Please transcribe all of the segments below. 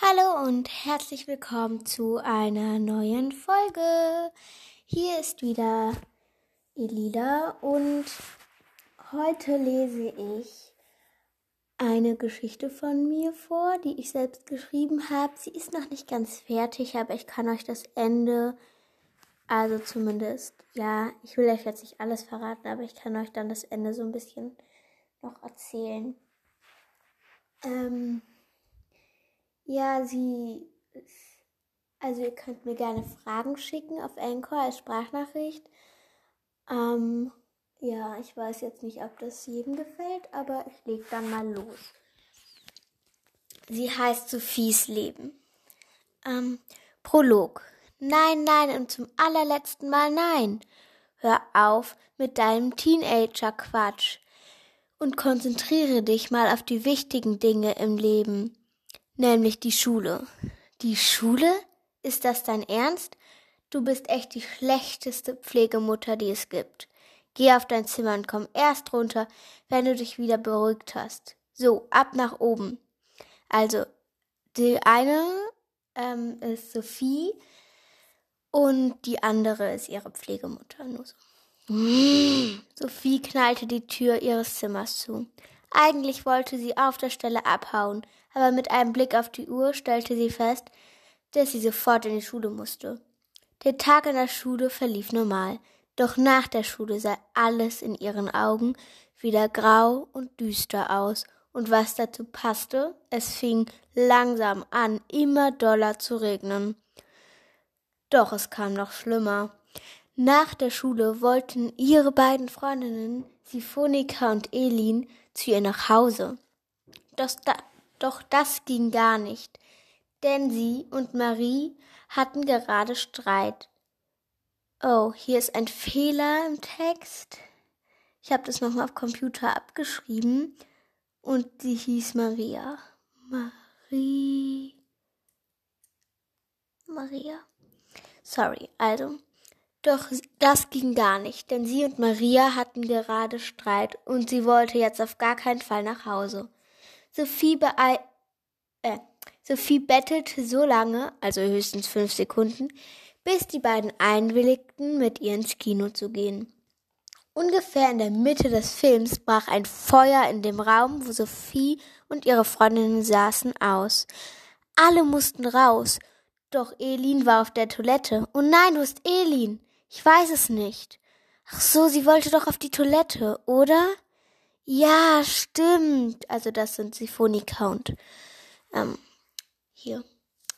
Hallo und herzlich willkommen zu einer neuen Folge. Hier ist wieder Elida und heute lese ich eine Geschichte von mir vor, die ich selbst geschrieben habe. Sie ist noch nicht ganz fertig, aber ich kann euch das Ende, also zumindest, ja, ich will euch jetzt nicht alles verraten, aber ich kann euch dann das Ende so ein bisschen noch erzählen. Ähm, ja, sie. Also ihr könnt mir gerne Fragen schicken auf Anchor als Sprachnachricht. Ähm, ja, ich weiß jetzt nicht, ob das jedem gefällt, aber ich leg dann mal los. Sie heißt Sophies Leben. Ähm, Prolog. Nein, nein und zum allerletzten Mal nein. Hör auf mit deinem Teenager-Quatsch und konzentriere dich mal auf die wichtigen Dinge im Leben nämlich die Schule. Die Schule? Ist das dein Ernst? Du bist echt die schlechteste Pflegemutter, die es gibt. Geh auf dein Zimmer und komm erst runter, wenn du dich wieder beruhigt hast. So, ab nach oben. Also, die eine ähm, ist Sophie und die andere ist ihre Pflegemutter. Nur so. Sophie knallte die Tür ihres Zimmers zu. Eigentlich wollte sie auf der Stelle abhauen, aber mit einem Blick auf die Uhr stellte sie fest, dass sie sofort in die Schule musste. Der Tag in der Schule verlief normal, doch nach der Schule sah alles in ihren Augen wieder grau und düster aus, und was dazu passte, es fing langsam an, immer doller zu regnen. Doch es kam noch schlimmer. Nach der Schule wollten ihre beiden Freundinnen, Siphonika und Elin, zu ihr nach Hause. Doch, da, doch das ging gar nicht, denn sie und Marie hatten gerade Streit. Oh, hier ist ein Fehler im Text. Ich habe das nochmal auf Computer abgeschrieben und sie hieß Maria. Marie. Maria. Sorry, also. Doch das ging gar nicht, denn sie und Maria hatten gerade Streit und sie wollte jetzt auf gar keinen Fall nach Hause. Sophie, beeil äh, Sophie bettelte so lange, also höchstens fünf Sekunden, bis die beiden einwilligten, mit ihr ins Kino zu gehen. Ungefähr in der Mitte des Films brach ein Feuer in dem Raum, wo Sophie und ihre Freundinnen saßen, aus. Alle mussten raus, doch Elin war auf der Toilette. Oh nein, du bist Elin. Ich weiß es nicht. Ach so, sie wollte doch auf die Toilette, oder? Ja, stimmt. Also das sind Siphonika und ähm, hier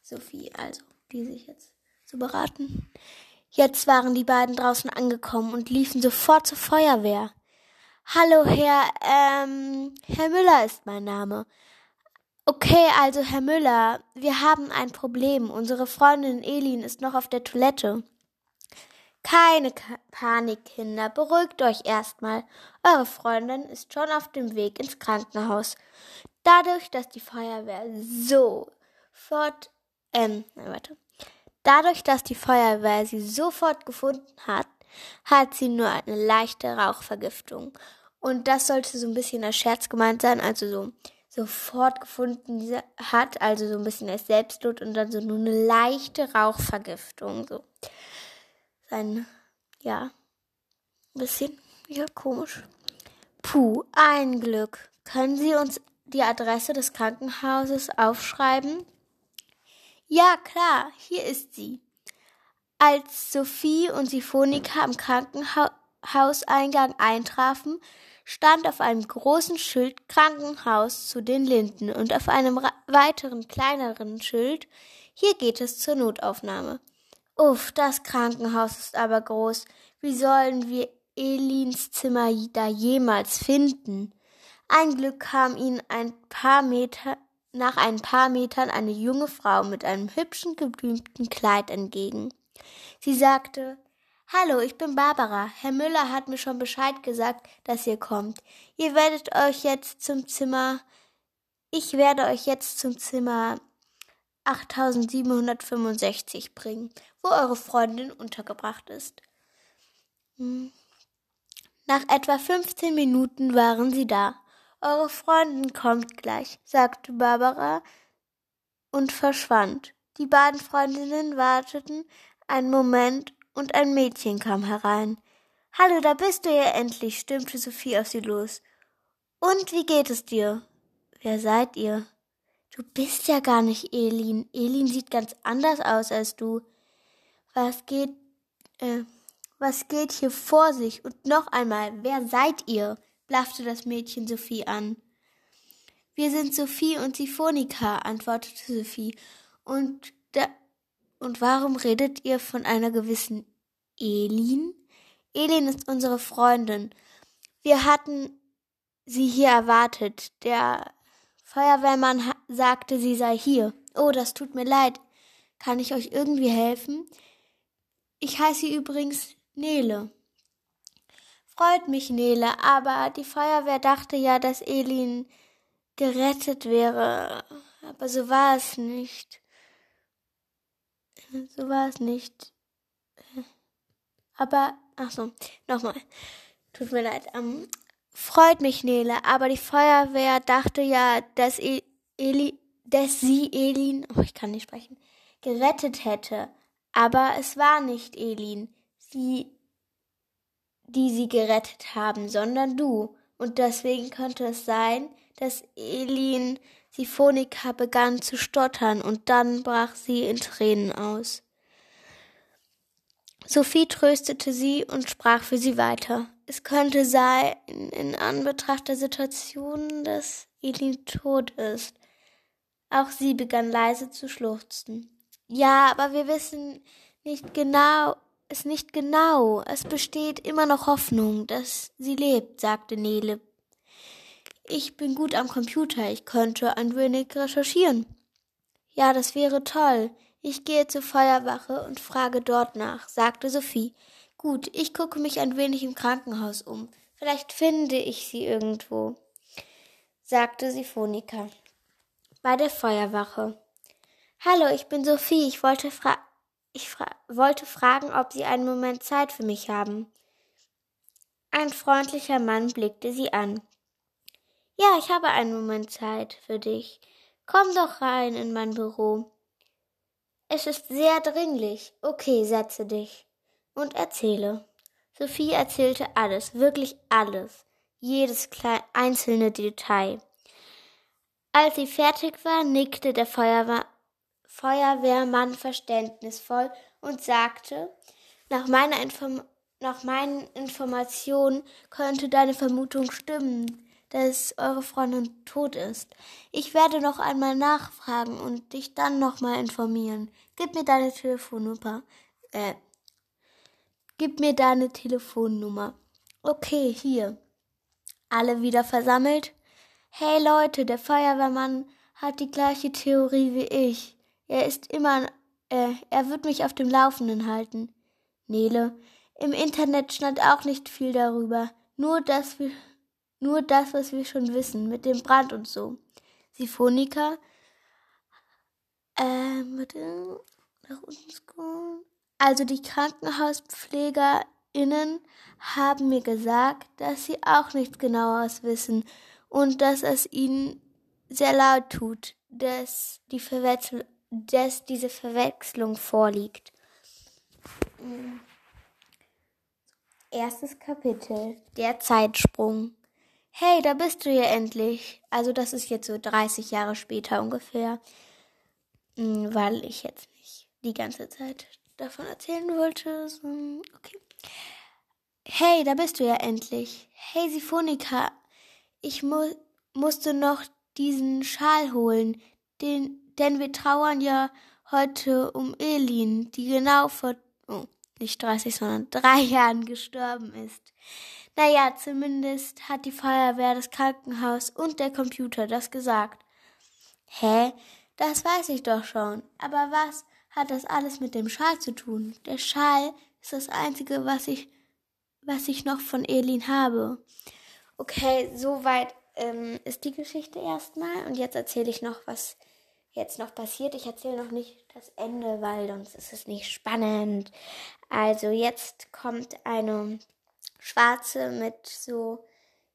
Sophie, also die sich jetzt zu beraten. Jetzt waren die beiden draußen angekommen und liefen sofort zur Feuerwehr. Hallo, Herr, ähm, Herr Müller ist mein Name. Okay, also Herr Müller, wir haben ein Problem. Unsere Freundin Elin ist noch auf der Toilette. Keine Panik, Kinder, beruhigt euch erstmal. Eure Freundin ist schon auf dem Weg ins Krankenhaus. Dadurch, dass die Feuerwehr sofort, ähm, nein, warte. Dadurch, dass die Feuerwehr sie sofort gefunden hat, hat sie nur eine leichte Rauchvergiftung. Und das sollte so ein bisschen als Scherz gemeint sein, also so sofort gefunden hat, also so ein bisschen als Selbsttod und dann so nur eine leichte Rauchvergiftung, so sein, ja, ein bisschen, ja, komisch. Puh, ein Glück. Können Sie uns die Adresse des Krankenhauses aufschreiben? Ja, klar, hier ist sie. Als Sophie und Siphonika am Krankenhauseingang eintrafen, stand auf einem großen Schild Krankenhaus zu den Linden und auf einem weiteren kleineren Schild Hier geht es zur Notaufnahme. Uff, das Krankenhaus ist aber groß. Wie sollen wir Elins Zimmer da jemals finden? Ein Glück kam ihnen ein paar Meter nach ein paar Metern eine junge Frau mit einem hübschen geblümten Kleid entgegen. Sie sagte Hallo, ich bin Barbara. Herr Müller hat mir schon Bescheid gesagt, dass ihr kommt. Ihr werdet euch jetzt zum Zimmer ich werde euch jetzt zum Zimmer 8765 bringen, wo eure Freundin untergebracht ist. Hm. Nach etwa 15 Minuten waren sie da. Eure Freundin kommt gleich, sagte Barbara und verschwand. Die beiden Freundinnen warteten einen Moment und ein Mädchen kam herein. Hallo, da bist du ja endlich, stimmte Sophie auf sie los. Und wie geht es dir? Wer seid ihr? Du bist ja gar nicht Elin. Elin sieht ganz anders aus als du. Was geht, äh, was geht hier vor sich? Und noch einmal, wer seid ihr? blaffte das Mädchen Sophie an. Wir sind Sophie und Siphonika, antwortete Sophie. Und da, und warum redet ihr von einer gewissen Elin? Elin ist unsere Freundin. Wir hatten sie hier erwartet. Der Feuerwehrmann sagte, sie sei hier. Oh, das tut mir leid. Kann ich euch irgendwie helfen? Ich heiße übrigens Nele. Freut mich, Nele, aber die Feuerwehr dachte ja, dass Elin gerettet wäre. Aber so war es nicht. So war es nicht. Aber, ach so, nochmal. Tut mir leid. Ähm, freut mich, Nele, aber die Feuerwehr dachte ja, dass, e Eli, dass sie Elin, oh, ich kann nicht sprechen, gerettet hätte. Aber es war nicht Elin, sie, die sie gerettet haben, sondern du. Und deswegen könnte es sein, dass Elin Siphonika begann zu stottern und dann brach sie in Tränen aus. Sophie tröstete sie und sprach für sie weiter. Es könnte sein, in Anbetracht der Situation, dass Elin tot ist. Auch sie begann leise zu schluchzen. Ja, aber wir wissen nicht genau, es nicht genau. Es besteht immer noch Hoffnung, dass sie lebt, sagte Nele. Ich bin gut am Computer, ich könnte ein wenig recherchieren. Ja, das wäre toll. Ich gehe zur Feuerwache und frage dort nach, sagte Sophie. Gut, ich gucke mich ein wenig im Krankenhaus um. Vielleicht finde ich sie irgendwo, sagte Siphonika. Bei der Feuerwache. Hallo, ich bin Sophie. Ich wollte, fra ich fra wollte fragen, ob Sie einen Moment Zeit für mich haben. Ein freundlicher Mann blickte sie an. Ja, ich habe einen Moment Zeit für dich. Komm doch rein in mein Büro. Es ist sehr dringlich. Okay, setze dich. Und erzähle. Sophie erzählte alles, wirklich alles, jedes kleine, einzelne Detail. Als sie fertig war, nickte der Feuerwehr, Feuerwehrmann verständnisvoll und sagte, nach, meiner Inform nach meinen Informationen könnte deine Vermutung stimmen dass eure Freundin tot ist. Ich werde noch einmal nachfragen und dich dann nochmal informieren. Gib mir deine Telefonnummer. Äh, gib mir deine Telefonnummer. Okay, hier. Alle wieder versammelt? Hey Leute, der Feuerwehrmann hat die gleiche Theorie wie ich. Er ist immer, äh, er wird mich auf dem Laufenden halten. Nele, im Internet stand auch nicht viel darüber. Nur, wir nur das, was wir schon wissen, mit dem Brand und so. Siphonika. Ähm, bitte. Nach unten scrollen. Also die KrankenhauspflegerInnen haben mir gesagt, dass sie auch nichts genaueres wissen und dass es ihnen sehr laut tut, dass, die Verwechsel dass diese Verwechslung vorliegt. Erstes Kapitel. Der Zeitsprung. Hey, da bist du ja endlich. Also das ist jetzt so 30 Jahre später ungefähr, hm, weil ich jetzt nicht die ganze Zeit davon erzählen wollte. Okay. Hey, da bist du ja endlich. Hey, Siphonika, ich mu musste noch diesen Schal holen, den, denn wir trauern ja heute um Elin, die genau vor, oh, nicht 30, sondern drei Jahren gestorben ist. Naja, zumindest hat die Feuerwehr, das Krankenhaus und der Computer das gesagt. Hä? Das weiß ich doch schon. Aber was hat das alles mit dem Schal zu tun? Der Schal ist das Einzige, was ich, was ich noch von Elin habe. Okay, soweit ähm, ist die Geschichte erstmal. Und jetzt erzähle ich noch, was jetzt noch passiert. Ich erzähle noch nicht das Ende, weil sonst ist es nicht spannend. Also jetzt kommt eine Schwarze mit so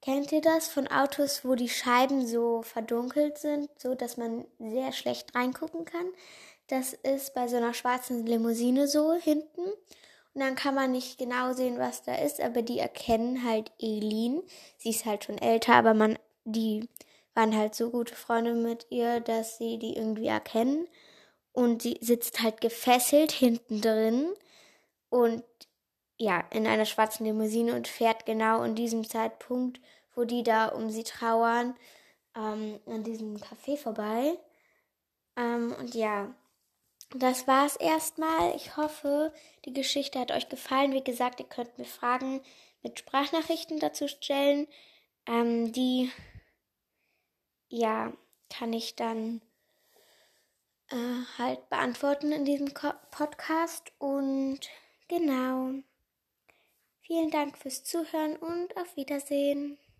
Kennt ihr das von Autos, wo die Scheiben so verdunkelt sind, so dass man sehr schlecht reingucken kann? Das ist bei so einer schwarzen Limousine so hinten. Und dann kann man nicht genau sehen, was da ist, aber die erkennen halt Elin. Sie ist halt schon älter, aber man, die waren halt so gute Freunde mit ihr, dass sie die irgendwie erkennen. Und sie sitzt halt gefesselt hinten drin und ja, in einer schwarzen Limousine und fährt genau in diesem Zeitpunkt, wo die da um sie trauern, ähm, an diesem Café vorbei. Ähm, und ja, das war's erstmal. Ich hoffe, die Geschichte hat euch gefallen. Wie gesagt, ihr könnt mir Fragen mit Sprachnachrichten dazu stellen. Ähm, die, ja, kann ich dann äh, halt beantworten in diesem Podcast. Und genau. Vielen Dank fürs Zuhören und auf Wiedersehen.